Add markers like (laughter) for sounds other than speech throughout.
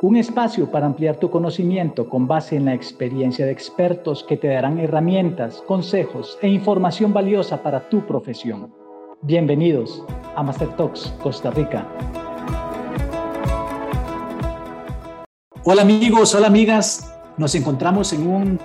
un espacio para ampliar tu conocimiento con base en la experiencia de expertos que te darán herramientas, consejos e información valiosa para tu profesión. Bienvenidos a Master Talks Costa Rica. Hola amigos, hola amigas, nos encontramos en un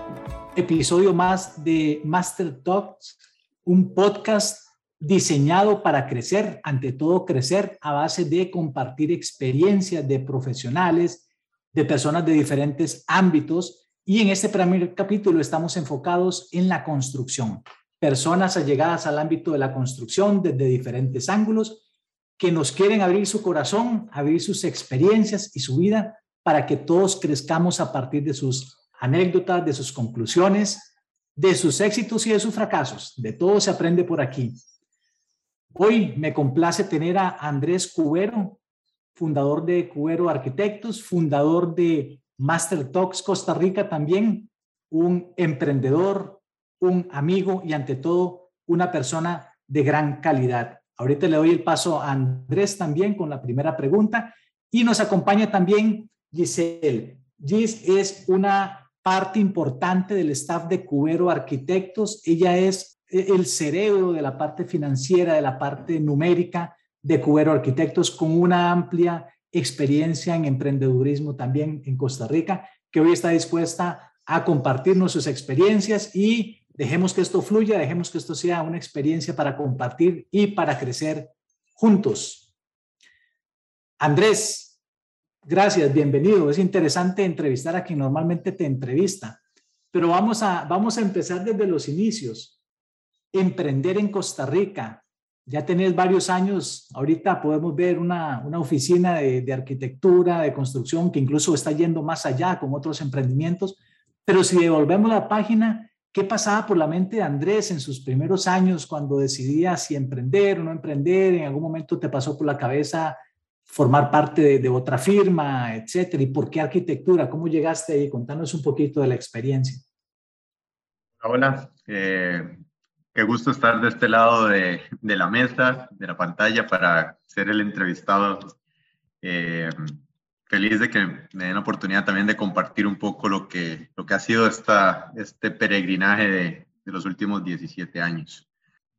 episodio más de Master Talks, un podcast diseñado para crecer, ante todo crecer a base de compartir experiencias de profesionales, de personas de diferentes ámbitos. Y en este primer capítulo estamos enfocados en la construcción. Personas allegadas al ámbito de la construcción desde diferentes ángulos que nos quieren abrir su corazón, abrir sus experiencias y su vida para que todos crezcamos a partir de sus anécdotas, de sus conclusiones, de sus éxitos y de sus fracasos. De todo se aprende por aquí. Hoy me complace tener a Andrés Cubero, fundador de Cubero Arquitectos, fundador de Master Talks Costa Rica también, un emprendedor, un amigo y ante todo una persona de gran calidad. Ahorita le doy el paso a Andrés también con la primera pregunta y nos acompaña también Giselle. Gis es una parte importante del staff de Cubero Arquitectos. Ella es el cerebro de la parte financiera, de la parte numérica de Cubero Arquitectos, con una amplia experiencia en emprendedurismo también en Costa Rica, que hoy está dispuesta a compartirnos sus experiencias y dejemos que esto fluya, dejemos que esto sea una experiencia para compartir y para crecer juntos. Andrés, gracias, bienvenido. Es interesante entrevistar a quien normalmente te entrevista, pero vamos a, vamos a empezar desde los inicios emprender en Costa Rica. Ya tenés varios años, ahorita podemos ver una, una oficina de, arquitectura, de construcción, que incluso está yendo más allá con otros emprendimientos. Pero si devolvemos la página, ¿qué pasaba por la mente de Andrés en sus primeros años cuando decidía si emprender o no emprender? ¿En algún momento te pasó por la cabeza formar parte de, de otra firma, etcétera? ¿Y por qué arquitectura? ¿Cómo llegaste ahí? Contanos un poquito de la experiencia. Hola, eh, Qué gusto estar de este lado de, la mesa, de la pantalla, para ser el entrevistado. Eh, feliz de que me den la oportunidad también de compartir un poco lo que, ha sido este peregrinaje de, los últimos 17 años.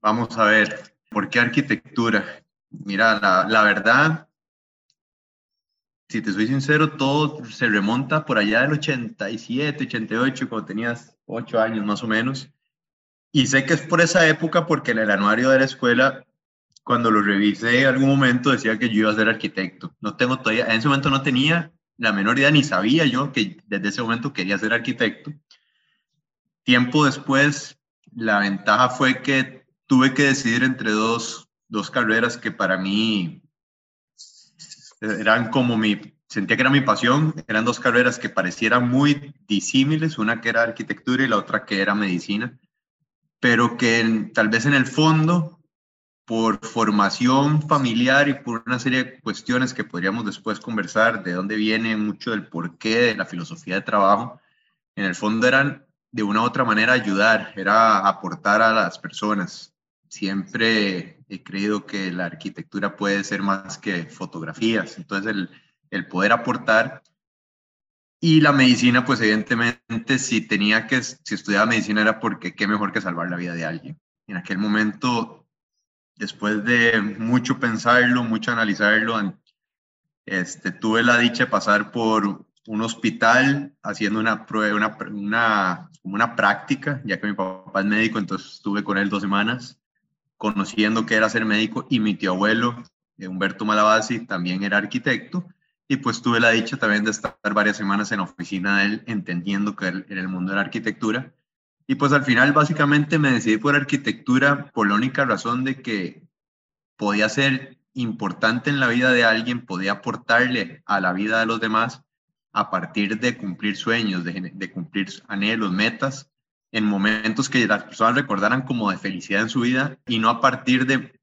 Vamos a ver, ¿por qué arquitectura? Mira, la, la verdad, si te soy sincero, todo se remonta por allá del 87, 88, cuando tenías 8 años más o menos. Y sé que es por esa época porque en el anuario de la escuela, cuando lo revisé en algún momento, decía que yo iba a ser arquitecto. No tengo todavía, en ese momento no tenía la menor idea, ni sabía yo que desde ese momento quería ser arquitecto. Tiempo después, la ventaja fue que tuve que decidir entre dos, dos carreras que para mí eran como mi, sentía que era mi pasión, eran dos carreras que parecieran muy disímiles, una que era arquitectura y la otra que era medicina pero que tal vez en el fondo, por formación familiar y por una serie de cuestiones que podríamos después conversar, de dónde viene mucho del porqué de la filosofía de trabajo, en el fondo eran de una u otra manera ayudar, era aportar a las personas. Siempre he creído que la arquitectura puede ser más que fotografías, entonces el, el poder aportar y la medicina, pues evidentemente, si tenía que, si estudiaba medicina era porque qué mejor que salvar la vida de alguien. En aquel momento, después de mucho pensarlo, mucho analizarlo, este, tuve la dicha de pasar por un hospital haciendo una prueba, una, una, una práctica, ya que mi papá es médico, entonces estuve con él dos semanas conociendo qué era ser médico y mi tío abuelo, Humberto Malabasi, también era arquitecto y pues tuve la dicha también de estar varias semanas en la oficina de él, entendiendo que él, en el mundo de la arquitectura. Y pues al final básicamente me decidí por arquitectura por la única razón de que podía ser importante en la vida de alguien, podía aportarle a la vida de los demás a partir de cumplir sueños, de, de cumplir anhelos, metas, en momentos que las personas recordaran como de felicidad en su vida y no a partir de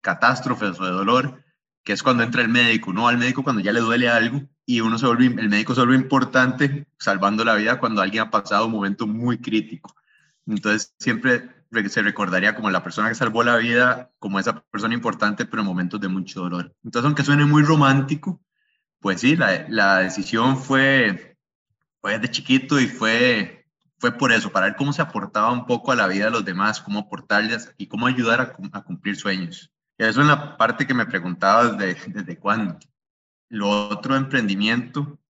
catástrofes o de dolor, que es cuando entra el médico, ¿no? Al médico cuando ya le duele algo y uno se vuelve, el médico se vuelve importante salvando la vida cuando alguien ha pasado un momento muy crítico. Entonces siempre se recordaría como la persona que salvó la vida, como esa persona importante, pero en momentos de mucho dolor. Entonces, aunque suene muy romántico, Pues sí, la, la decisión fue, fue de chiquito y fue, fue por eso, para ver cómo se aportaba un poco a la vida de los demás, cómo aportarles y cómo ayudar a cumplir sueños. Y eso es la parte que me preguntaba desde, desde cuándo. Lo otro, emprendimiento,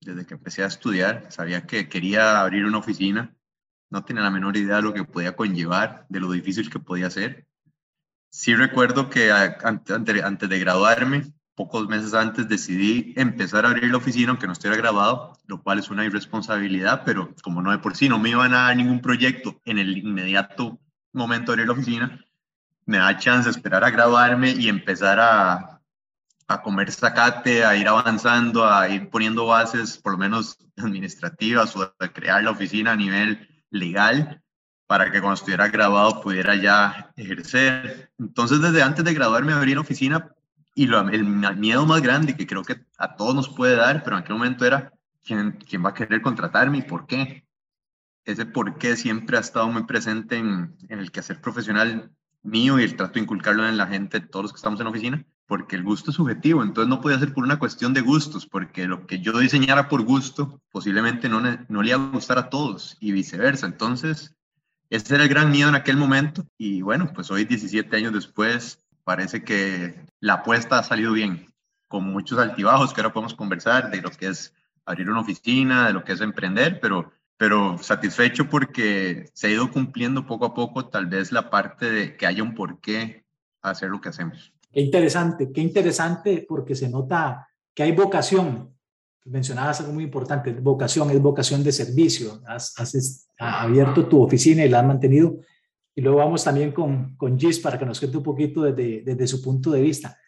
desde que empecé a estudiar, sabía que quería abrir una oficina, no tenía la menor idea de lo que podía conllevar, de lo difícil que podía ser. Sí recuerdo que antes de graduarme, pocos meses antes, decidí empezar a abrir la oficina, aunque no estuviera graduado, lo cual es una irresponsabilidad, pero como no de por sí no me iban a dar ningún proyecto en el inmediato momento de abrir la oficina, me da chance de esperar a graduarme y empezar a, a comer zacate, a ir avanzando, a ir poniendo bases, por lo menos administrativas, o a crear la oficina a nivel legal para que cuando estuviera graduado pudiera ya ejercer. Entonces, desde antes de graduarme abrí la oficina y lo, el, miedo más grande que creo que a todos nos puede dar, pero en aquel momento era quién, quién va a querer contratarme y por qué. Ese por qué siempre ha estado muy presente en, en el quehacer profesional mío y el trato de inculcarlo en la gente, todos los que estamos en la oficina, porque el gusto es subjetivo, entonces no puede ser por una cuestión de gustos, porque lo que yo diseñara por gusto posiblemente no, no le iba a gustar a todos y viceversa. Entonces, ese era el gran miedo en aquel momento y bueno, pues hoy 17 años después parece que la apuesta ha salido bien, con muchos altibajos que ahora podemos conversar de lo que es abrir una oficina, de lo que es emprender, pero pero satisfecho porque se ha ido cumpliendo poco a poco tal vez la parte de que haya un porqué hacer lo que hacemos. Qué interesante, qué interesante porque se nota que hay vocación. Mencionabas algo muy importante, vocación es vocación de servicio. Has, has, abierto tu oficina y la has mantenido. Y luego vamos también con, con Gis para que nos cuente un poquito desde, desde su punto de vista.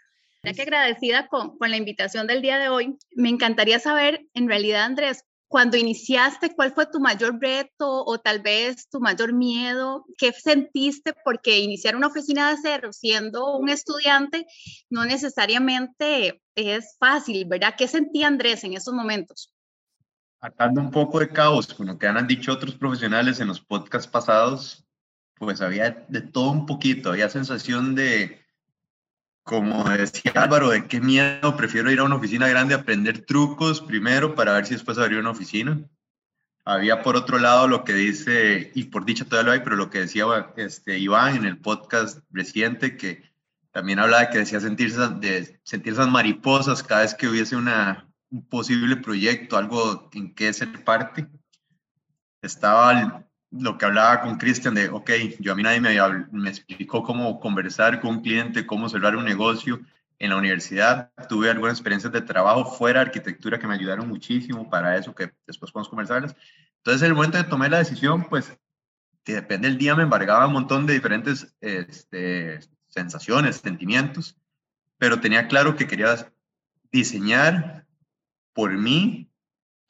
Ya que agradecida con, con la invitación del día de hoy, me encantaría saber, en realidad, Andrés, cuando iniciaste, ¿cuál fue tu mayor reto o tal vez tu mayor miedo? ¿Qué sentiste? Porque iniciar una oficina de cero siendo un estudiante no necesariamente es fácil, ¿verdad? ¿Qué sentía Andrés en esos momentos? Atando un poco de caos con lo que han dicho otros profesionales en los podcasts pasados, pues había de todo un poquito, había sensación de, como decía Álvaro, de qué miedo, prefiero ir a una oficina grande a aprender trucos primero para ver si después abrir una oficina. Había por otro lado lo que dice, y por dicha todavía lo hay, pero lo que decía este, Iván en el podcast reciente, que también hablaba de que decía sentirse, de sentir esas mariposas cada vez que hubiese una, un posible proyecto, algo en que ser parte. Estaba lo que hablaba con Cristian de, ok, yo a mí nadie me, me explicó cómo conversar con un cliente, cómo cerrar un negocio en la universidad. Tuve algunas experiencias de trabajo fuera de arquitectura que me ayudaron muchísimo para eso, que después podemos conversarles. Entonces, en el momento de tomar la decisión, pues, que depende del día, me embargaba un montón de diferentes este, sensaciones, sentimientos, pero tenía claro que quería diseñar por mí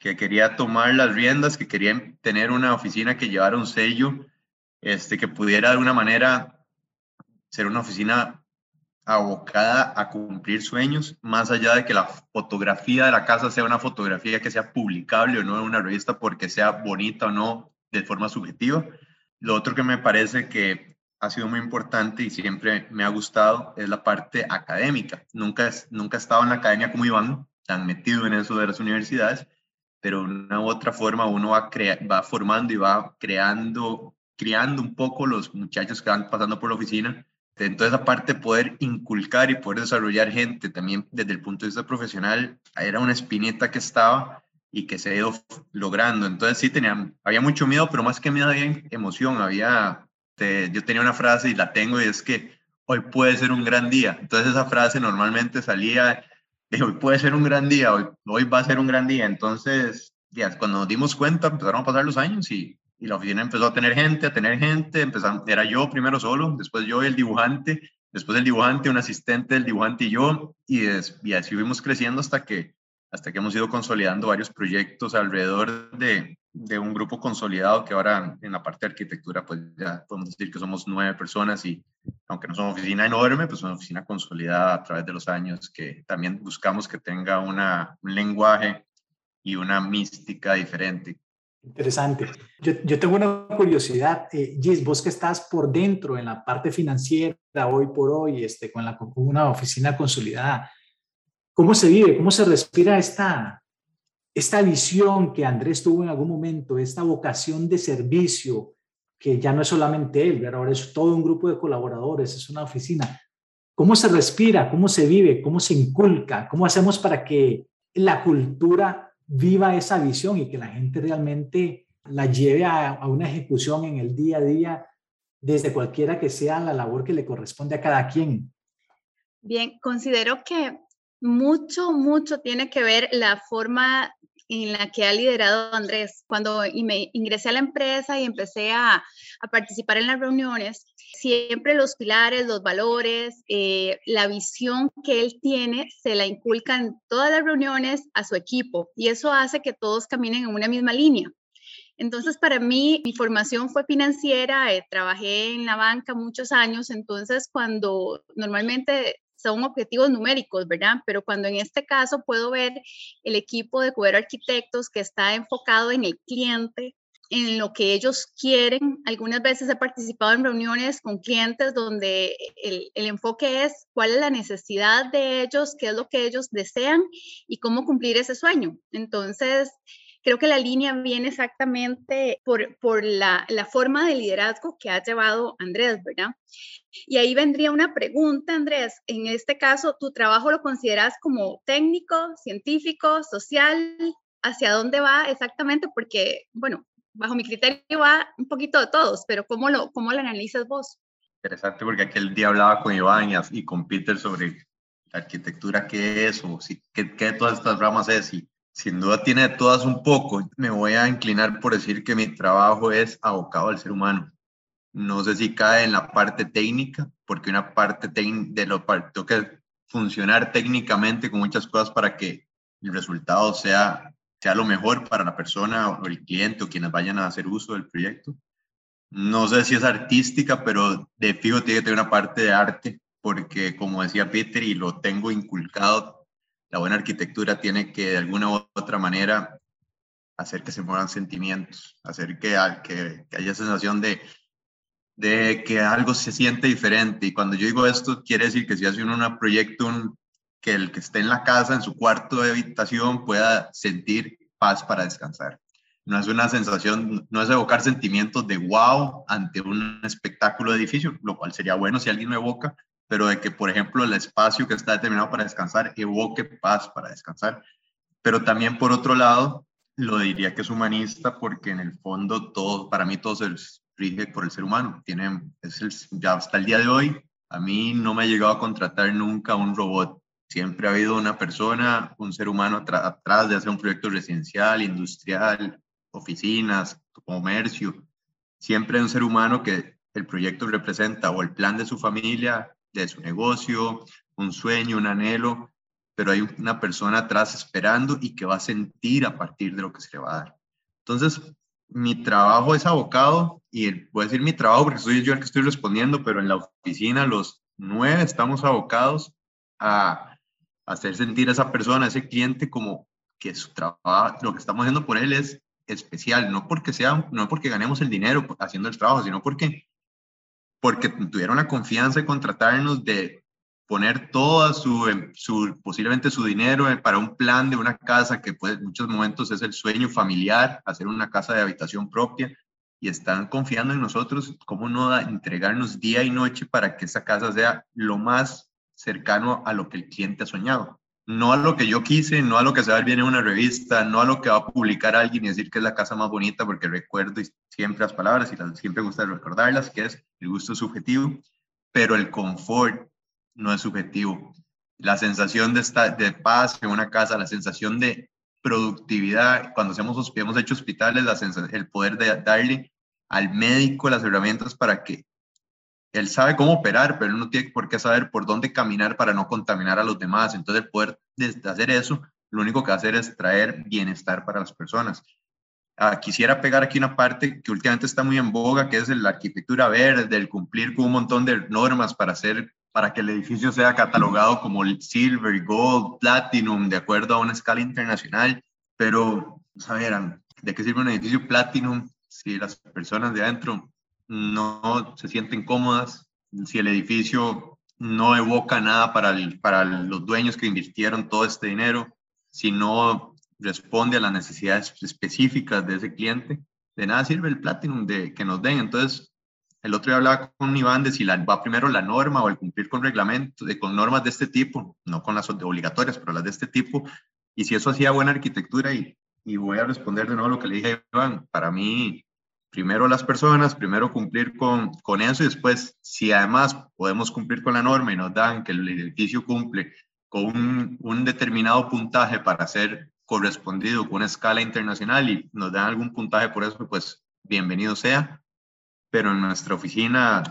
que quería tomar las riendas, que quería tener una oficina que llevara un sello, este, que pudiera de alguna manera ser una oficina abocada a cumplir sueños, más allá de que la fotografía de la casa sea una fotografía que sea publicable o no en una revista porque sea bonita o no de forma subjetiva. Lo otro que me parece que ha sido muy importante y siempre me ha gustado es la parte académica. Nunca, nunca he estado en la academia como Iván, tan metido en eso de las universidades, pero de una u otra forma uno va, va formando y va creando, criando un poco los muchachos que van pasando por la oficina. Entonces, aparte de poder inculcar y poder desarrollar gente también desde el punto de vista profesional, era una espineta que estaba y que se ha ido logrando. Entonces, sí, tenía, había mucho miedo, pero más que miedo había emoción. Había, yo tenía una frase y la tengo y es que hoy puede ser un gran día. Entonces, esa frase normalmente salía hoy puede ser un gran día, hoy, hoy va a ser un gran día. Entonces, ya, cuando nos dimos cuenta, empezaron a pasar los años y, y la oficina empezó a tener gente, a tener gente. Empezaron, era yo primero solo, después yo el dibujante, después el dibujante, un asistente del dibujante y yo. Y, y así fuimos creciendo hasta que, hasta que hemos ido consolidando varios proyectos alrededor de, de un grupo consolidado que ahora en la parte de arquitectura, pues ya podemos decir que somos nueve personas y aunque no somos oficina enorme, pues una oficina consolidada a través de los años que también buscamos que tenga una, un lenguaje y una mística diferente. Interesante. Yo, yo tengo una curiosidad, eh, Gis, vos que estás por dentro en la parte financiera hoy por hoy, este, con, la, con una oficina consolidada, ¿Cómo se vive? ¿Cómo se respira esta, esta visión que Andrés tuvo en algún momento, esta vocación de servicio, que ya no es solamente él, pero ahora es todo un grupo de colaboradores, es una oficina. ¿Cómo se respira? ¿Cómo se vive? ¿Cómo se inculca? ¿Cómo hacemos para que la cultura viva esa visión y que la gente realmente la lleve a, a una ejecución en el día a día desde cualquiera que sea la labor que le corresponde a cada quien? Bien, considero que mucho, mucho tiene que ver la forma en la que ha liderado Andrés. Cuando me ingresé a la empresa y empecé a, participar en las reuniones, siempre los pilares, los valores, eh, la visión que él tiene, se la inculcan todas las reuniones a su equipo y eso hace que todos caminen en una misma línea. Entonces, para mí, mi formación fue financiera, eh, trabajé en la banca muchos años, entonces cuando normalmente son objetivos numéricos, ¿verdad? Pero cuando en este caso puedo ver el equipo de Cubero Arquitectos que está enfocado en el cliente, en lo que ellos quieren. Algunas veces he participado en reuniones con clientes donde el, el, enfoque es cuál es la necesidad de ellos, qué es lo que ellos desean y cómo cumplir ese sueño. Entonces, creo que la línea viene exactamente por, por la, la, forma de liderazgo que ha llevado Andrés, ¿verdad? Y ahí vendría una pregunta, Andrés. En este caso, ¿tu trabajo lo consideras como técnico, científico, social? ¿Hacia dónde va exactamente? Porque, bueno, bajo mi criterio va un poquito de todos, pero ¿cómo lo, cómo lo analizas vos? Interesante porque aquel día hablaba con Iván y, con Peter sobre la arquitectura, qué es o si, qué, qué de todas estas ramas es y sin duda tiene de todas un poco. Me voy a inclinar por decir que mi trabajo es abocado al ser humano. No sé si cae en la parte técnica, porque una parte de lo tengo que funcionar técnicamente con muchas cosas para que el resultado sea, sea lo mejor para la persona o el cliente o quienes vayan a hacer uso del proyecto. No sé si es artística, pero de fijo tiene que tener una parte de arte, porque como decía Peter, y lo tengo inculcado la buena arquitectura tiene que de alguna u otra manera hacer que se muevan sentimientos, hacer que, que, que haya sensación de, que algo se siente diferente. Y cuando yo digo esto, quiere decir que si hace uno un proyecto, que el que esté en la casa, en su cuarto de habitación, pueda sentir paz para descansar. No es una sensación, no es evocar sentimientos de wow ante un espectáculo de edificio, lo cual sería bueno si alguien lo evoca, pero de que, por ejemplo, el espacio que está determinado para descansar evoque paz para descansar. Pero también, por otro lado, lo diría que es humanista porque en el fondo todo, para mí todo se rige por el ser humano. Tiene, es el, ya hasta el día de hoy, a mí no me ha llegado a contratar nunca un robot. Siempre ha habido una persona, un ser humano atrás de hacer un proyecto residencial, industrial, oficinas, comercio. Siempre hay un ser humano que el proyecto representa o el plan de su familia de su negocio, un sueño, un anhelo, pero hay una persona atrás esperando y que va a sentir a partir de lo que se le va a dar. Entonces, mi trabajo es abocado, y voy a decir mi trabajo porque soy yo el que estoy respondiendo, pero en la oficina los nueve estamos abocados a hacer sentir a esa persona, a ese cliente, como que su trabajo, lo que estamos haciendo por él es especial, no porque sea, no porque ganemos el dinero haciendo el trabajo, sino porque porque tuvieron la confianza de contratarnos, de poner toda su, em, su, posiblemente su dinero para un plan de una casa que puede, en muchos momentos es el sueño familiar, hacer una casa de habitación propia, y están confiando en nosotros, cómo no entregarnos día y noche para que esa casa sea lo más cercano a lo que el cliente ha soñado no a lo que yo quise, no a lo que se va a ver bien en una revista, no a lo que va a publicar alguien y decir que es la casa más bonita, porque recuerdo siempre las palabras y las, siempre gusta recordarlas, que es el gusto subjetivo, pero el confort no es subjetivo. La sensación de, estar, de paz en una casa, la sensación de productividad, cuando hacemos, hemos hecho hospitales, la el poder de darle al médico las herramientas para que él sabe cómo operar, pero él no tiene por qué saber por dónde caminar para no contaminar a los demás. Entonces, el poder de hacer eso, lo único que va a hacer es traer bienestar para las personas. Ah, quisiera pegar aquí una parte que últimamente está muy en boga, que es la arquitectura verde, el cumplir con un montón de normas para hacer para que el edificio sea catalogado como silver, gold, platinum, de acuerdo a una escala internacional. Pero, saberán, ¿de qué sirve un edificio platinum si las personas de adentro no se sienten cómodas, si el edificio no evoca nada para, para los dueños que invirtieron todo este dinero, sino responde a las necesidades específicas de ese cliente, de nada sirve el Platinum de, que nos den. Entonces, el otro día hablaba con Iván de si va primero la norma o el cumplir con reglamentos, de, con normas de este tipo, no con las obligatorias, pero las de este tipo, y si eso hacía buena arquitectura, y, y voy a responder de nuevo lo que le dije a Iván, para mí, primero las personas, primero cumplir con, con eso, y después, si además podemos cumplir con la norma y nos dan que el edificio cumple con un, un determinado puntaje para ser correspondido con una escala internacional y nos dan algún puntaje por eso, pues bienvenido sea. Pero en nuestra oficina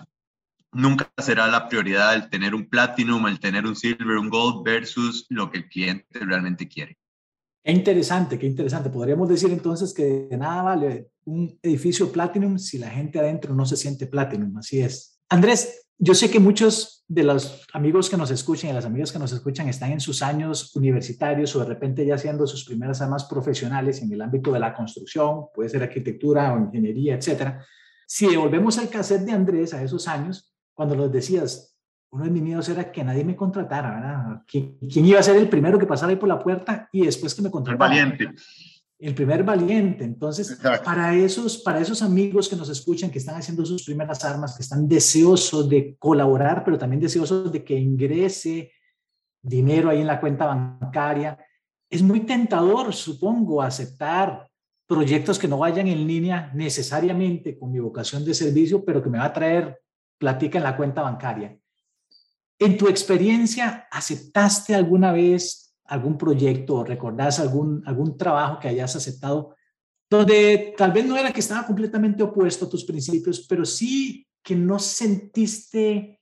nunca será la prioridad el tener un platinum, el tener un silver, un gold versus lo que el cliente realmente quiere. Qué interesante, qué interesante. Podríamos decir entonces que de nada vale un edificio platinum si la gente adentro no se siente platinum. Así es. Andrés, yo sé que muchos de los amigos que nos escuchan y las amigas que nos escuchan están en sus años universitarios o de repente ya haciendo sus primeras armas profesionales en el ámbito de la construcción, puede ser arquitectura o ingeniería, etcétera. Si devolvemos al cassette de Andrés a esos años, cuando los decías, uno de mis miedos era que nadie me contratara, ¿verdad? ¿Quién, iba a ser el primero que pasara ahí por la puerta y después que me contratara? valiente el primer valiente. Entonces, para esos, para esos amigos que nos escuchan, que están haciendo sus primeras armas, que están deseosos de colaborar, pero también deseosos de que ingrese dinero ahí en la cuenta bancaria, es muy tentador, supongo, aceptar proyectos que no vayan en línea necesariamente con mi vocación de servicio, pero que me va a traer platica en la cuenta bancaria. En tu experiencia, ¿aceptaste alguna vez algún proyecto o recordás algún, algún trabajo que hayas aceptado donde tal vez no era que estaba completamente opuesto a tus principios, pero sí que no sentiste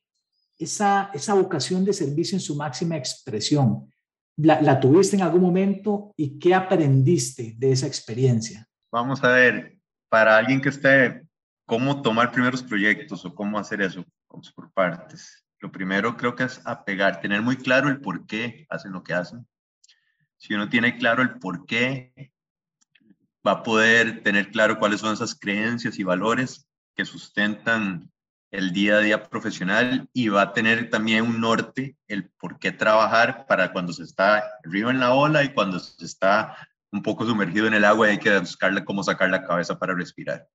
esa, esa vocación de servicio en su máxima expresión. La, ¿La tuviste en algún momento y qué aprendiste de esa experiencia? Vamos a ver, para alguien que esté, ¿cómo tomar primeros proyectos o cómo hacer eso? Vamos por partes. Lo primero creo que es apegar, tener muy claro el por qué hacen lo que hacen si uno tiene claro el por qué, va a poder tener claro cuáles son esas creencias y valores que sustentan el día a día profesional y va a tener también un norte, el por qué trabajar para cuando se está arriba en la ola y cuando se está un poco sumergido en el agua hay que buscarle cómo sacar la cabeza para respirar.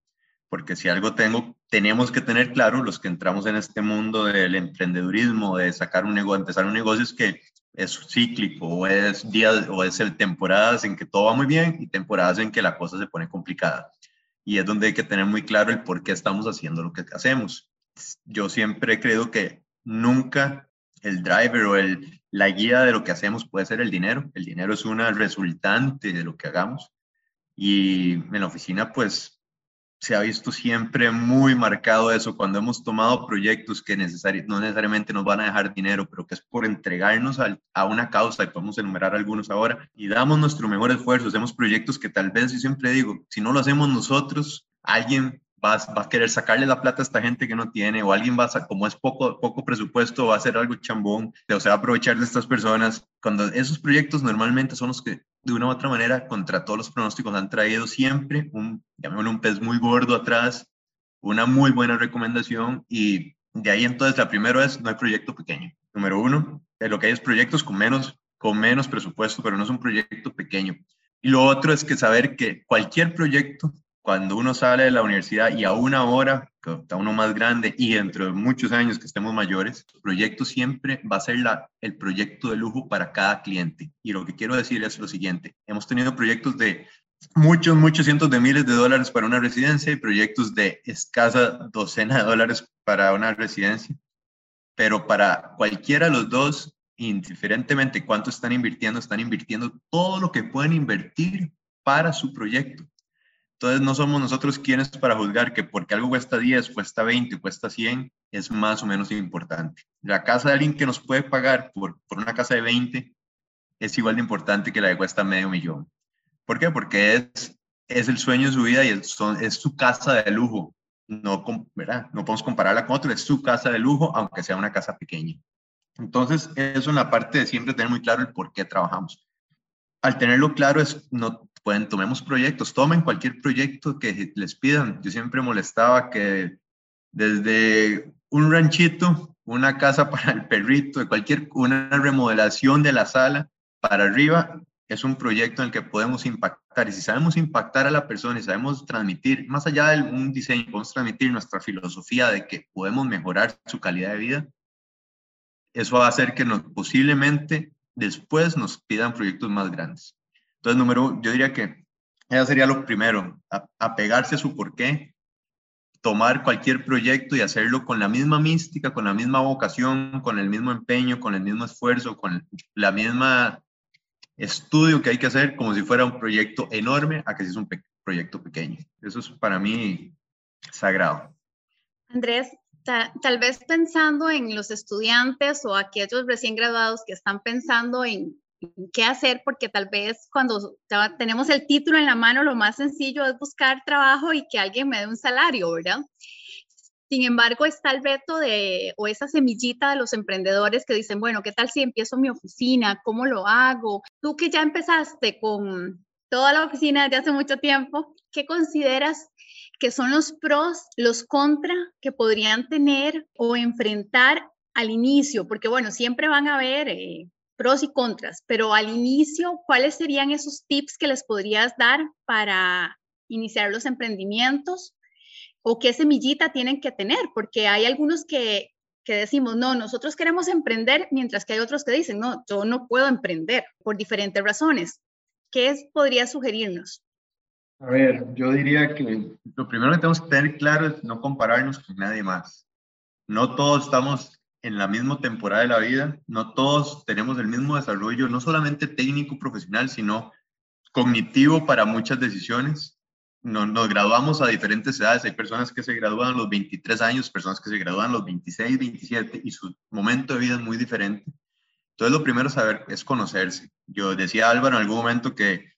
Porque si algo tengo, tenemos que tener claro, los que entramos en este mundo del emprendedurismo, de sacar un negocio, empezar un negocio, es que es cíclico o es días o es temporadas en que todo va muy bien y temporadas en que la cosa se pone complicada. Y es donde hay que tener muy claro el por qué estamos haciendo lo que hacemos. Yo siempre he creído que nunca el driver o el, la guía de lo que hacemos puede ser el dinero. El dinero es una resultante de lo que hagamos. Y en la oficina, pues se ha visto siempre muy marcado eso cuando hemos tomado proyectos que no necesariamente nos van a dejar dinero, pero que es por entregarnos a, una causa, y podemos enumerar algunos ahora, y damos nuestro mejor esfuerzo, hacemos proyectos que tal vez, yo siempre digo, si no lo hacemos nosotros, alguien va, va, a querer sacarle la plata a esta gente que no tiene, o alguien va a, como es poco, poco presupuesto, va a hacer algo chambón, o se va a aprovechar de estas personas. Cuando esos proyectos normalmente son los que de una u otra manera, contra todos los pronósticos, han traído siempre un, llamémoslo un pez muy gordo atrás, una muy buena recomendación y de ahí entonces la primera es, no hay proyecto pequeño. Número uno, lo que hay es proyectos con menos, con menos presupuesto, pero no es un proyecto pequeño. Y lo otro es que saber que cualquier proyecto cuando uno sale de la universidad y a una hora, que está uno más grande y dentro de muchos años que estemos mayores, el proyecto siempre va a ser la, el proyecto de lujo para cada cliente. Y lo que quiero decir es lo siguiente, hemos tenido proyectos de muchos, muchos cientos de miles de dólares para una residencia y proyectos de escasa docena de dólares para una residencia. Pero para cualquiera de los dos, indiferentemente cuánto están invirtiendo, están invirtiendo todo lo que pueden invertir para su proyecto. Entonces no somos nosotros quienes para juzgar que porque algo cuesta 10, cuesta 20, cuesta 100, es más o menos importante. La casa de alguien que nos puede pagar por, por una casa de 20 es igual de importante que la de cuesta medio millón. ¿Por qué? Porque es, es el sueño de su vida y es, su casa de lujo. No, ¿verdad? no podemos compararla con otro, es su casa de lujo, aunque sea una casa pequeña. Entonces, eso en la parte de siempre tener muy claro el por qué trabajamos. Al tenerlo claro, es, no, pueden, tomemos proyectos, tomen cualquier proyecto que les pidan. Yo siempre molestaba que desde un ranchito una casa (laughs) para el perrito, de cualquier, una remodelación de la sala para arriba, es un proyecto en el que podemos impactar. Y si sabemos impactar a la persona y sabemos transmitir, más allá de un diseño, podemos transmitir nuestra filosofía de que podemos mejorar su calidad de vida, eso va a hacer que nos, posiblemente después nos pidan proyectos más grandes. Entonces, número, yo diría que eso sería lo primero, apegarse a su porqué, tomar cualquier proyecto y hacerlo con la misma mística, con la misma vocación, con el mismo empeño, con el mismo esfuerzo, con la misma estudio que hay que hacer como si fuera un proyecto enorme a que si es un proyecto pequeño. Eso es para mí sagrado. Andrés, tal vez pensando en los estudiantes o aquellos recién graduados que están pensando en qué hacer, porque tal vez cuando tenemos el título en la mano, lo más sencillo es buscar trabajo y que alguien me dé un salario, ¿verdad? Sin embargo, está el reto de, o esa semillita de los emprendedores que dicen, bueno, ¿qué tal si empiezo mi oficina? ¿Cómo lo hago? Tú que ya empezaste con toda la oficina desde hace mucho tiempo, ¿qué consideras que son los pros, los contra que podrían tener o enfrentar al inicio? Porque bueno, siempre van a haber eh, pros y contras, pero al inicio, ¿cuáles serían esos tips que les podrías dar para iniciar los emprendimientos? ¿O qué semillita tienen que tener? Porque hay algunos que, que decimos, no, nosotros queremos emprender, mientras que hay otros que dicen, no, yo no puedo emprender por diferentes razones. ¿Qué es, podría sugerirnos? A ver, yo diría que lo primero que tenemos que tener claro es no compararnos con nadie más. No todos estamos en la misma temporada de la vida, no todos tenemos el mismo desarrollo, no solamente técnico, profesional, sino cognitivo para muchas decisiones. Nos, nos graduamos a diferentes edades, hay personas que se gradúan a los 23 años, personas que se gradúan a los 26, 27 y su momento de vida es muy diferente. Entonces lo primero saber es conocerse. Yo decía Álvaro en algún momento que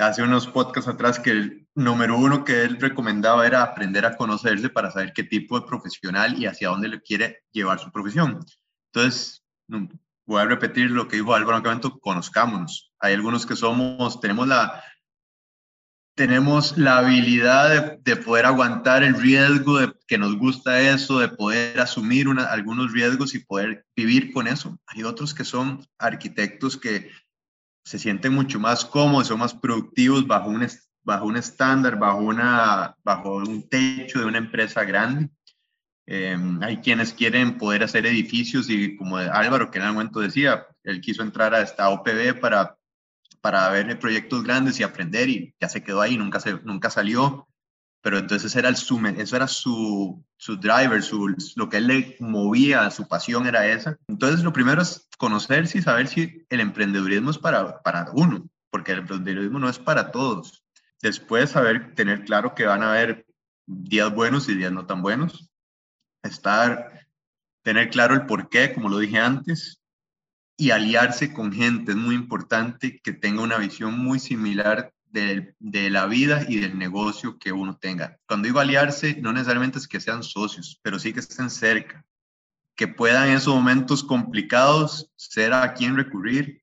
hace unos podcasts atrás que el número uno que él recomendaba era aprender a conocerse para saber qué tipo de profesional y hacia dónde le quiere llevar su profesión. Entonces, voy a repetir lo que dijo Álvaro en momento, conozcámonos. Hay algunos que somos, tenemos la, tenemos la habilidad de, poder aguantar el riesgo, de que nos gusta eso, de poder asumir algunos riesgos y poder vivir con eso. Hay otros que son arquitectos que se sienten mucho más cómodos, son más productivos bajo un, bajo un estándar, bajo, una, bajo un techo de una empresa grande. Em, hay quienes quieren poder hacer edificios y como Álvaro que en algún momento decía, él quiso entrar a esta OPB para, para ver proyectos grandes y aprender y ya se quedó ahí, nunca, se, nunca salió pero entonces era el eso era su, su driver, su, lo que él le movía, su pasión era esa. Entonces lo primero es conocerse y saber si el emprendedurismo es para, para uno, porque el emprendedurismo no es para todos. Después saber, tener claro que van a haber días buenos y días no tan buenos. Estar, tener claro el por qué, como lo dije antes, y aliarse con gente. Es muy importante que tenga una visión muy similar de, la vida y del negocio que uno tenga. Cuando digo aliarse, no necesariamente es que sean socios, pero sí que estén cerca, que puedan en esos momentos complicados ser a quien recurrir,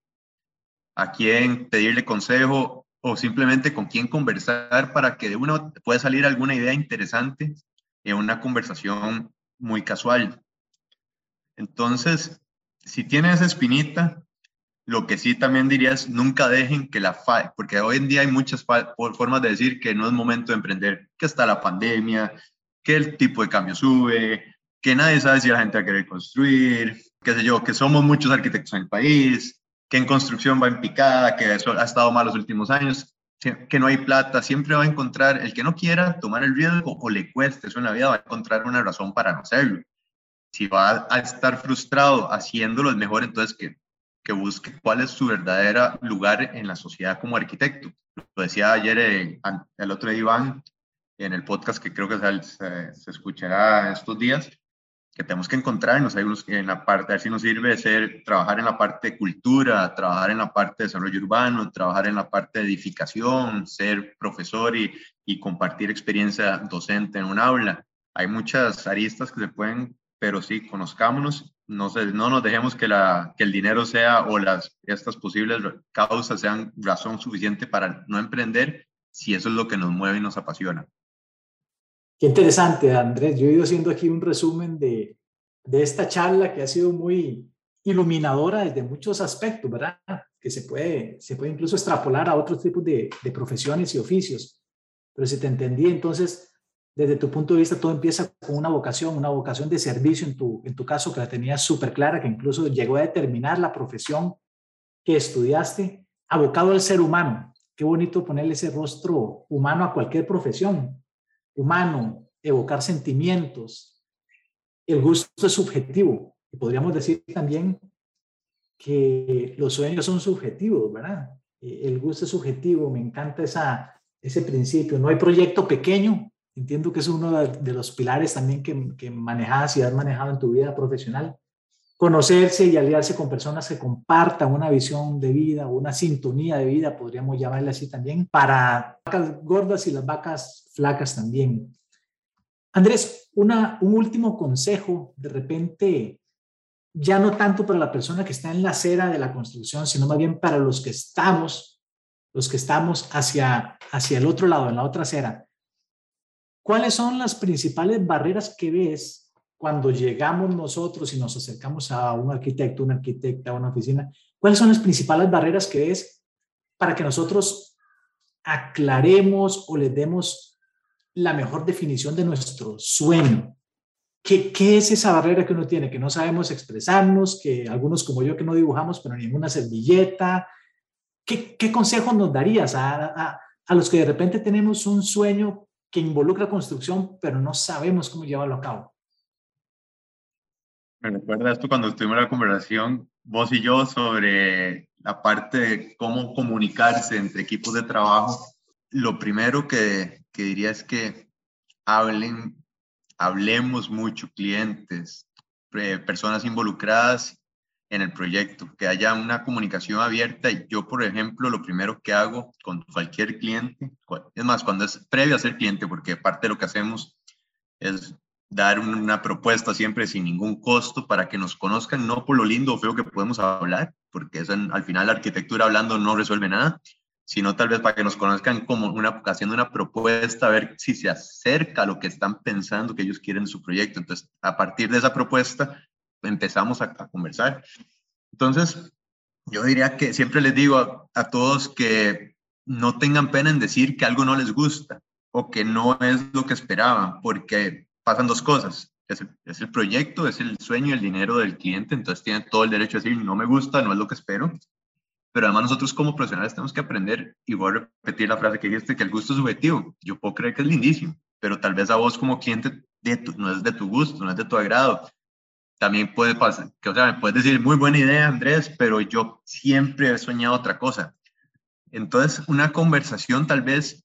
a quien pedirle consejo o simplemente con quien conversar para que de uno pueda salir alguna idea interesante en una conversación muy casual. Entonces, si tiene esa espinita, lo que sí también diría es nunca dejen que la falle, porque hoy en día hay muchas formas de decir que no es momento de emprender, que está la pandemia, que el tipo de cambio sube, que nadie sabe si la gente va a querer construir, qué sé yo, que somos muchos arquitectos en el país, que en construcción va en picada, que eso ha estado mal los últimos años, que no hay plata, siempre va a encontrar, el que no quiera tomar el riesgo o le cueste eso en la vida, va a encontrar una razón para no hacerlo. Si va a estar frustrado haciéndolo, es mejor entonces que que busque cuál es su verdadero lugar en la sociedad como arquitecto. Lo decía ayer eh, el otro día Iván en el podcast que creo que se, se, escuchará estos días, que tenemos que encontrarnos en la parte, a ver si nos sirve ser, trabajar en la parte de cultura, trabajar en la parte de desarrollo urbano, trabajar en la parte de edificación, ser profesor y, y compartir experiencia docente en un aula. Hay muchas aristas que se pueden, pero sí, conozcámonos no, no nos dejemos que, la, que el dinero sea o las, estas posibles causas sean razón suficiente para no emprender si eso es lo que nos mueve y nos apasiona. Qué interesante, Andrés. Yo he ido haciendo aquí un resumen de de esta charla que ha sido muy iluminadora desde muchos aspectos, ¿verdad? Que se puede, se puede incluso extrapolar a otros tipos de, de profesiones y oficios. Pero si te entendí, entonces, desde tu punto de vista, todo empieza con una vocación, una vocación de servicio en tu, en tu caso, que la tenías súper clara, que incluso llegó a determinar la profesión que estudiaste, abocado al ser humano. Qué bonito ponerle ese rostro humano a cualquier profesión. Humano, evocar sentimientos. El gusto es subjetivo. Y podríamos decir también que los sueños son subjetivos, ¿verdad? Eh, el gusto es subjetivo, me encanta esa, ese principio. No hay proyecto pequeño. Entiendo que es uno de los pilares también que, que manejas y has manejado en tu vida profesional. Conocerse y aliarse con personas que compartan una visión de vida una sintonía de vida, podríamos llamarle así también, para vacas gordas y las vacas flacas también. Andrés, una, un último consejo, de repente, ya no tanto para la persona que está en la acera de la construcción, sino más bien para los que estamos, los que estamos hacia, hacia el otro lado, en la otra acera. ¿Cuáles son las principales barreras que ves cuando llegamos nosotros y nos acercamos a un arquitecto, una arquitecta, una oficina? ¿Cuáles son las principales barreras que ves para que nosotros aclaremos o le demos la mejor definición de nuestro sueño? ¿Qué, ¿Qué, es esa barrera que uno tiene? Que no sabemos expresarnos, que algunos como yo que no dibujamos, pero ninguna servilleta. ¿Qué, qué consejos nos darías a, a, a, los que de repente tenemos un sueño involucra construcción, pero no sabemos cómo llevarlo a cabo? Me recuerda esto cuando estuvimos en la conversación, vos y yo, sobre la parte de cómo comunicarse entre equipos de trabajo. Lo primero que, que diría es que hablen hablemos mucho, clientes, personas involucradas en el proyecto, que haya una comunicación abierta. Y yo, por ejemplo, lo primero que hago con cualquier cliente, es más, cuando es previo a ser cliente, porque parte de lo que hacemos es dar una propuesta siempre sin ningún costo para que nos conozcan, no por lo lindo o feo que podemos hablar, porque eso al final la arquitectura hablando no resuelve nada, sino tal vez para que nos conozcan como una, haciendo una propuesta, a ver si se acerca a lo que están pensando que ellos quieren en su proyecto. Entonces, a partir de esa propuesta, empezamos a, conversar. Entonces, yo diría que siempre les digo a, todos que no tengan pena en decir que algo no les gusta o que no es lo que esperaban, porque pasan dos cosas. Es el, es el proyecto, es el sueño, el dinero del cliente, entonces tienen todo el derecho a decir, no me gusta, no es lo que espero pero además nosotros como profesionales tenemos que aprender, y voy a repetir la frase que dijiste, que el gusto es subjetivo. Yo puedo creer que es lindísimo, pero tal vez a vos como cliente de no es de tu gusto, no es de tu agrado. También puede pasar, que o sea, me puedes decir, muy buena idea, Andrés, pero yo siempre he soñado otra cosa. Entonces, una conversación tal vez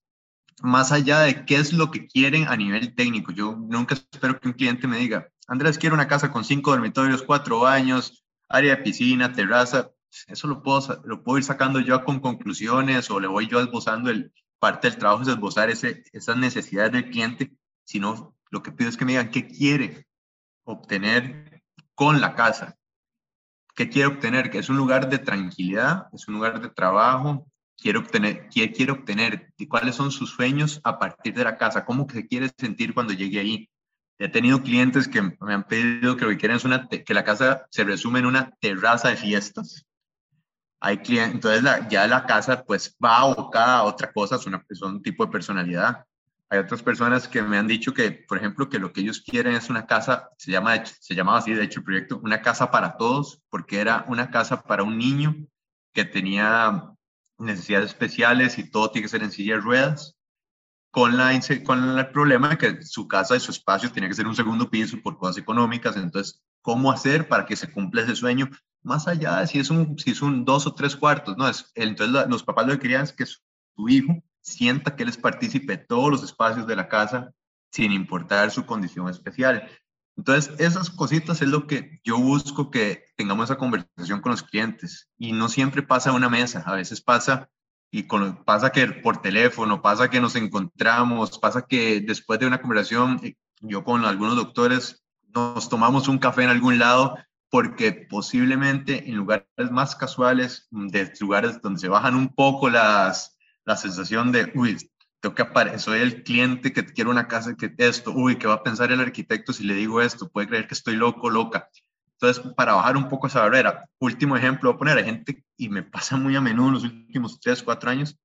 más allá de qué es lo que quieren a nivel técnico. Yo nunca espero que un cliente me diga, Andrés, quiero una casa con cinco dormitorios, cuatro baños, área de piscina, terraza eso lo puedo, lo puedo ir sacando yo con conclusiones o le voy yo esbozando el parte del trabajo es esbozar ese, esas necesidades del cliente, sino lo que pido es que me digan qué quiere obtener con la casa, qué quiere obtener, que es un lugar de tranquilidad, es un lugar de trabajo, quiere obtener, qué quiere obtener y cuáles son sus sueños a partir de la casa, cómo se quiere sentir cuando llegue ahí. He tenido clientes que me han pedido que lo que la casa se resume en una terraza de fiestas. Hay clientes, entonces ya la casa pues va abocada a otra cosa, es, es un tipo de personalidad. Hay otras personas que me han dicho que, por ejemplo, que lo que ellos quieren es una casa, se, llama, se llamaba así, de hecho, el proyecto, una casa para todos, porque era una casa para un niño que tenía necesidades especiales y todo tiene que ser en silla de ruedas, con, la, con el problema de que su casa y su espacio tiene que ser un segundo piso por cosas económicas. Entonces, ¿cómo hacer para que se cumpla ese sueño? más allá de si es un, si es un dos o tres cuartos, ¿no? Es, entonces los papás lo que querían es que su, hijo sienta que él es partícipe de todos los espacios de la casa sin importar su condición especial. Entonces, esas cositas es lo que yo busco que tengamos esa conversación con los clientes y no siempre pasa a una mesa, a veces pasa y con, pasa que por teléfono, pasa que nos encontramos, pasa que después de una conversación, eh, yo con algunos doctores nos tomamos un café en algún lado porque posiblemente en lugares más casuales, de lugares donde se bajan un poco las, la sensación de, uy, tengo que aparecer, soy el cliente que quiere una casa, que esto, uy, ¿qué va a pensar el arquitecto si le digo esto? Puede creer que estoy loco, loca. Entonces, para bajar un poco esa barrera, último ejemplo, voy a poner a gente, y me pasa muy a menudo en los últimos tres, cuatro años,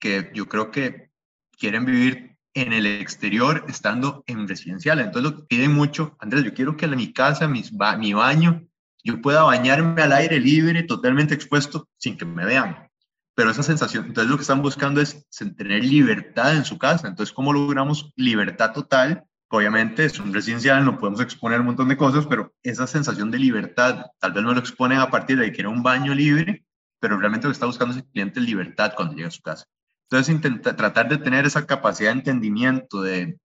que yo creo que quieren vivir en el exterior estando en residencial. Entonces, lo piden mucho, Andrés, yo quiero que en mi casa, mis, mi baño, yo pueda bañarme al aire libre, totalmente expuesto, sin que me vean. Pero esa sensación, entonces lo que están buscando es tener libertad en su casa. Entonces, ¿cómo logramos libertad total? Obviamente es un residencial, no podemos exponer un montón de cosas, pero esa sensación de libertad, tal vez no lo expone a partir de que quiere un baño libre, pero realmente lo que está buscando ese cliente es libertad cuando llega a su casa. Entonces, intenta, tratar de tener esa capacidad de entendimiento, de,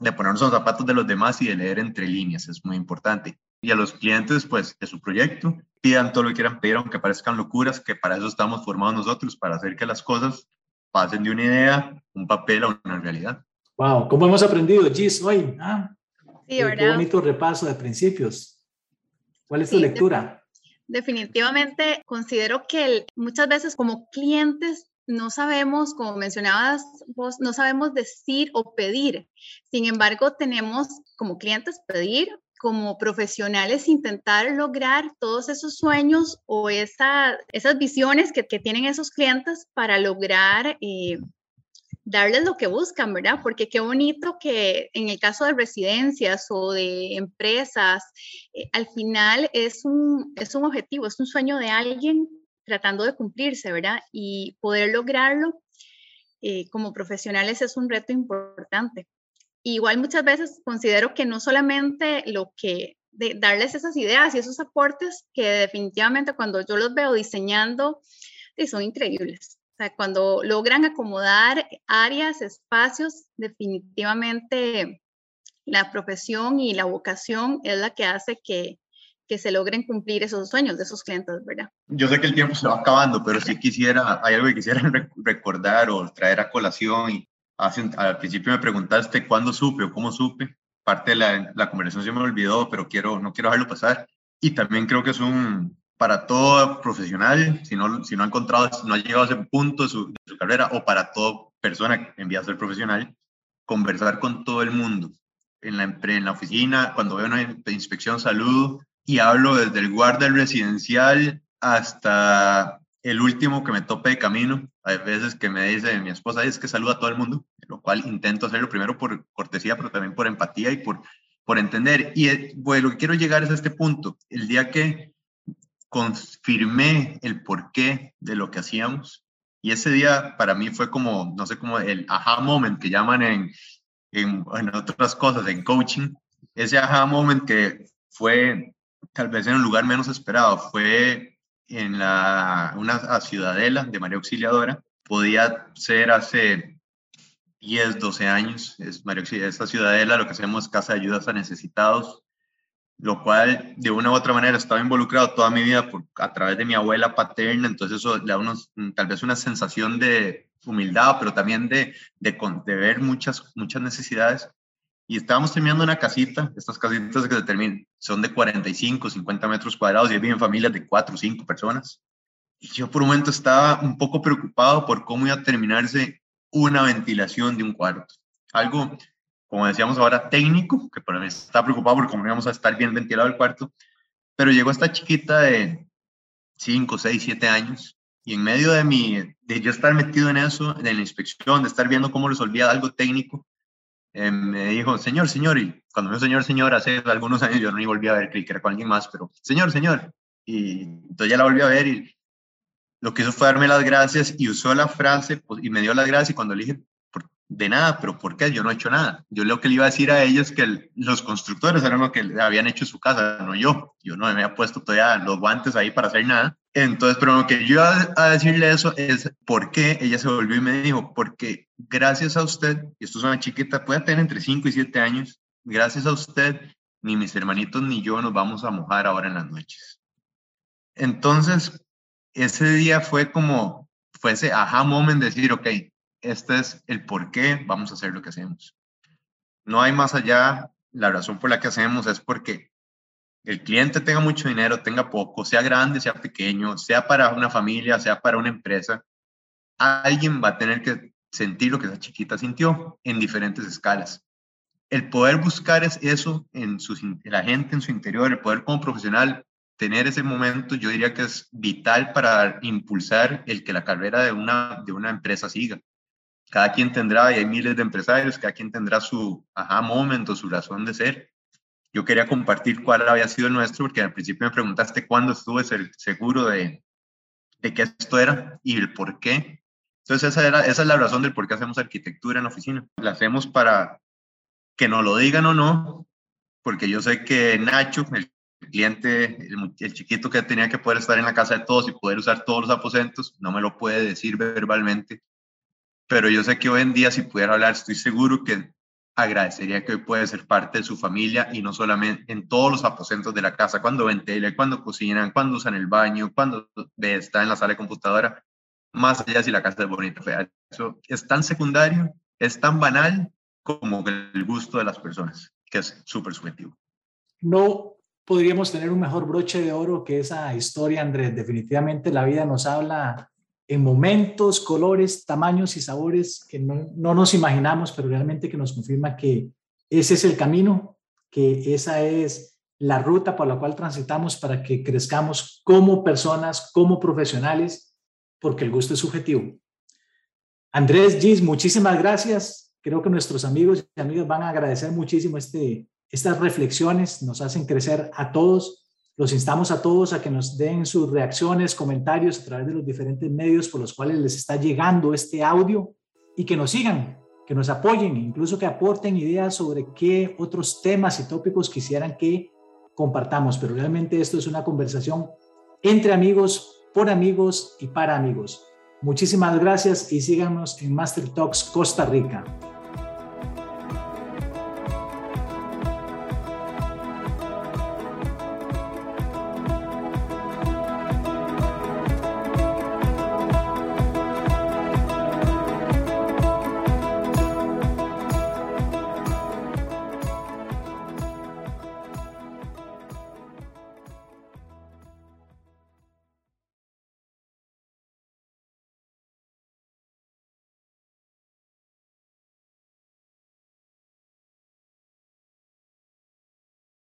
de ponernos los zapatos de los demás y de leer entre líneas, es muy importante y a los clientes pues de su proyecto pidan todo lo que quieran pedir aunque parezcan locuras que para eso estamos formados nosotros para hacer que las cosas pasen de una idea un papel a una realidad. Wow cómo hemos aprendido Gis hoy ah, sí, qué, bonito repaso de principios. ¿cuál es tu lectura? Definitivamente considero que muchas veces como clientes no sabemos, como mencionabas vos, no sabemos decir o pedir. Sin embargo, tenemos como clientes pedir como profesionales intentar lograr todos esos sueños o esa, esas visiones que, que, tienen esos clientes para lograr eh, darles lo que buscan, ¿verdad? Porque qué bonito que en el caso de residencias o de empresas, eh, al final es un, es un objetivo, es un sueño de alguien tratando de cumplirse, ¿verdad? Y poder lograrlo eh, como profesionales es un reto importante igual muchas veces considero que no solamente lo que de darles esas ideas y esos aportes que definitivamente cuando yo los veo diseñando son increíbles. O sea, cuando logran acomodar áreas, espacios, definitivamente la profesión y la vocación es la que hace que, que se logren cumplir esos sueños de esos clientes, ¿verdad? Yo sé que el tiempo se va acabando, pero si quisiera, hay algo que quisiera (laughs) recordar o traer a colación y al principio me preguntaste cuándo supe o cómo supe. Parte de la, la conversación se me olvidó, pero quiero, no quiero dejarlo pasar. Y también creo que es un, para todo profesional, si no, si no ha encontrado, no ha llegado a ese punto de su, carrera, o para toda persona que envía a ser profesional, conversar con todo el mundo. En la, en la oficina, cuando veo una inspección, saludo y hablo desde el guardia residencial hasta el último que me tope de camino, hay veces que me dice mi esposa, es que saluda a todo el mundo, lo cual intento hacerlo primero por cortesía, pero también por empatía y por, por entender. Y eh, bueno, lo que quiero llegar es a este punto. El día que confirmé el porqué de lo que hacíamos, y ese día para mí fue como, no sé, como el aha moment que llaman en, en, en otras cosas, en coaching, ese aha moment que fue tal vez en un lugar menos esperado, fue en la, una ciudadela de María Auxiliadora. Podía ser hace 10, 12 años. Es María esta ciudadela lo que hacemos es casa de ayudas a necesitados, lo cual de una u otra manera estaba involucrado toda mi vida por, a través de mi abuela paterna, entonces eso le da unos, tal vez una sensación de humildad, pero también de, de, de ver muchas, muchas necesidades y estábamos terminando una casita, estas casitas que se terminan, son de 45, 50 metros cuadrados y viven familias de 4 o 5 personas. Y yo por un momento estaba un poco preocupado por cómo iba a terminarse una ventilación de un cuarto. Algo, como decíamos ahora, técnico, que para mí estaba preocupado por cómo íbamos a estar bien ventilado el cuarto, pero llegó esta chiquita de 5, 6, 7 años y en medio de, mi, de yo estar metido en eso, de la inspección, de estar viendo cómo resolvía algo técnico, eh, me dijo, señor, señor, y cuando me dijo señor, señor, hace algunos años yo no ni volví a ver, era con alguien más, pero señor, señor, y entonces ya la volví a ver y lo que hizo fue darme las gracias y usó la frase pues, y me dio las gracias y cuando le dije, de nada, pero ¿por qué? Yo no he hecho nada. Yo lo que le iba a decir a ellos es que los constructores eran lo que habían hecho su casa, no yo. Yo no me había puesto todavía los guantes ahí para hacer nada. Entonces, pero lo que yo iba a decirle eso es por qué ella se volvió y me dijo, porque gracias a usted, y esto es una chiquita, puede tener entre 5 y 7 años, gracias a usted, ni mis hermanitos ni yo nos vamos a mojar ahora en las noches. Entonces, ese día fue como, fue ese aha moment de decir, ok, este es el por qué vamos a hacer lo que hacemos. No hay más allá, la razón por la que hacemos es porque el cliente tenga mucho dinero, tenga poco, sea grande, sea pequeño, sea para una familia, sea para una empresa, alguien va a tener que sentir lo que esa chiquita sintió en diferentes escalas. El poder buscar es eso en su, la gente en su interior, el poder como profesional tener ese momento, yo diría que es vital para impulsar el que la carrera de una, de una empresa siga. Cada quien tendrá, y hay miles de empresarios, cada quien tendrá su aha momento, su razón de ser. Yo quería compartir cuál había sido el nuestro, porque al principio me preguntaste cuándo estuve seguro de, de que esto era y el por qué. Entonces esa, era, esa es la razón del por qué hacemos arquitectura en la oficina. La hacemos para que nos lo digan o no, porque yo sé que Nacho, el cliente, el, chiquito que tenía que poder estar en la casa de todos y poder usar todos los aposentos, no me lo puede decir verbalmente, pero yo sé que hoy en día si pudiera hablar, estoy seguro que agradecería que hoy puede ser parte de su familia y no solamente en todos los aposentos de la casa, cuando ventila, cuando cocinan, cuando usan el baño, cuando está en la sala de computadora, más allá si la casa es bonita o fea. Eso es tan secundario, es tan banal como el gusto de las personas, que es súper subjetivo. No podríamos tener un mejor broche de oro que esa historia, Andrés. Definitivamente la vida nos habla en momentos, colores, tamaños y sabores que no, no, nos imaginamos, pero realmente que nos confirma que ese es el camino, que esa es la ruta por la cual transitamos para que crezcamos como personas, como profesionales, porque el gusto es subjetivo. Andrés Gis, muchísimas gracias. Creo que nuestros amigos y amigas van a agradecer muchísimo este, estas reflexiones, nos hacen crecer a todos los instamos a todos a que nos den sus reacciones, comentarios a través de los diferentes medios por los cuales les está llegando este audio y que nos sigan, que nos apoyen, incluso que aporten ideas sobre qué otros temas y tópicos quisieran que compartamos. Pero realmente esto es una conversación entre amigos, por amigos y para amigos. Muchísimas gracias y síganos en Master Talks Costa Rica.